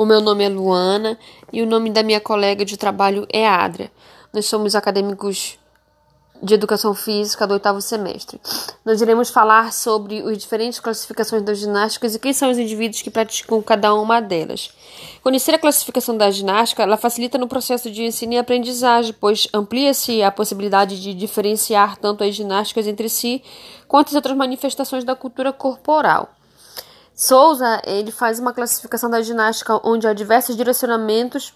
O meu nome é Luana e o nome da minha colega de trabalho é Adria. Nós somos acadêmicos de educação física do oitavo semestre. Nós iremos falar sobre as diferentes classificações das ginásticas e quem são os indivíduos que praticam cada uma delas. Conhecer a classificação da ginástica, ela facilita no processo de ensino e aprendizagem, pois amplia-se a possibilidade de diferenciar tanto as ginásticas entre si quanto as outras manifestações da cultura corporal. Souza ele faz uma classificação da ginástica onde há diversos direcionamentos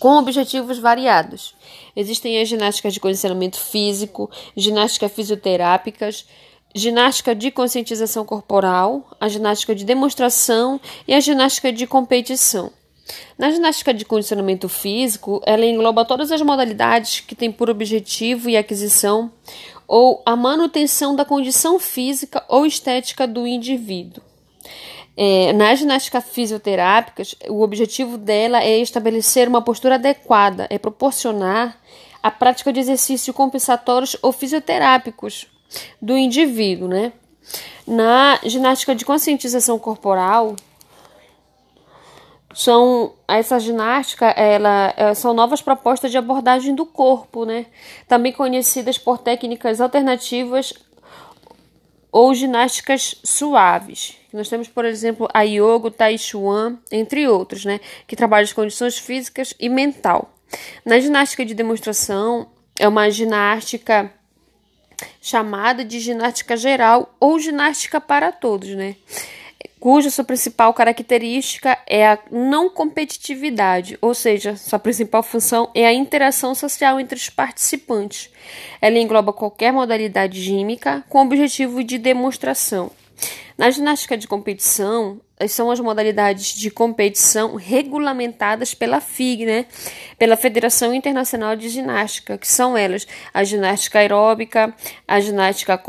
com objetivos variados. Existem as ginásticas de condicionamento físico, ginástica fisioterápicas, ginástica de conscientização corporal, a ginástica de demonstração e a ginástica de competição. Na ginástica de condicionamento físico, ela engloba todas as modalidades que têm por objetivo e aquisição ou a manutenção da condição física ou estética do indivíduo. É, na ginástica fisioterápica, o objetivo dela é estabelecer uma postura adequada, é proporcionar a prática de exercícios compensatórios ou fisioterápicos do indivíduo, né? Na ginástica de conscientização corporal, são essa ginástica, ela, ela, são novas propostas de abordagem do corpo, né? Também conhecidas por técnicas alternativas ou ginásticas suaves. Nós temos, por exemplo, a yoga, o tai chuan, entre outros, né, que trabalham as condições físicas e mental. Na ginástica de demonstração, é uma ginástica chamada de ginástica geral ou ginástica para todos, né? Cuja sua principal característica é a não competitividade, ou seja, sua principal função é a interação social entre os participantes. Ela engloba qualquer modalidade gímica com objetivo de demonstração. Na ginástica de competição, são as modalidades de competição regulamentadas pela FIG, né? pela Federação Internacional de Ginástica, que são elas a ginástica aeróbica, a ginástica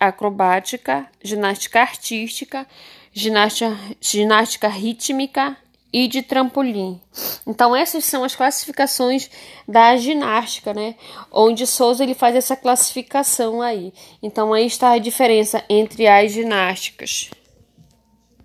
acrobática, ginástica artística, ginástica, ginástica rítmica e de trampolim. Então essas são as classificações da ginástica, né? Onde Souza ele faz essa classificação aí. Então aí está a diferença entre as ginásticas.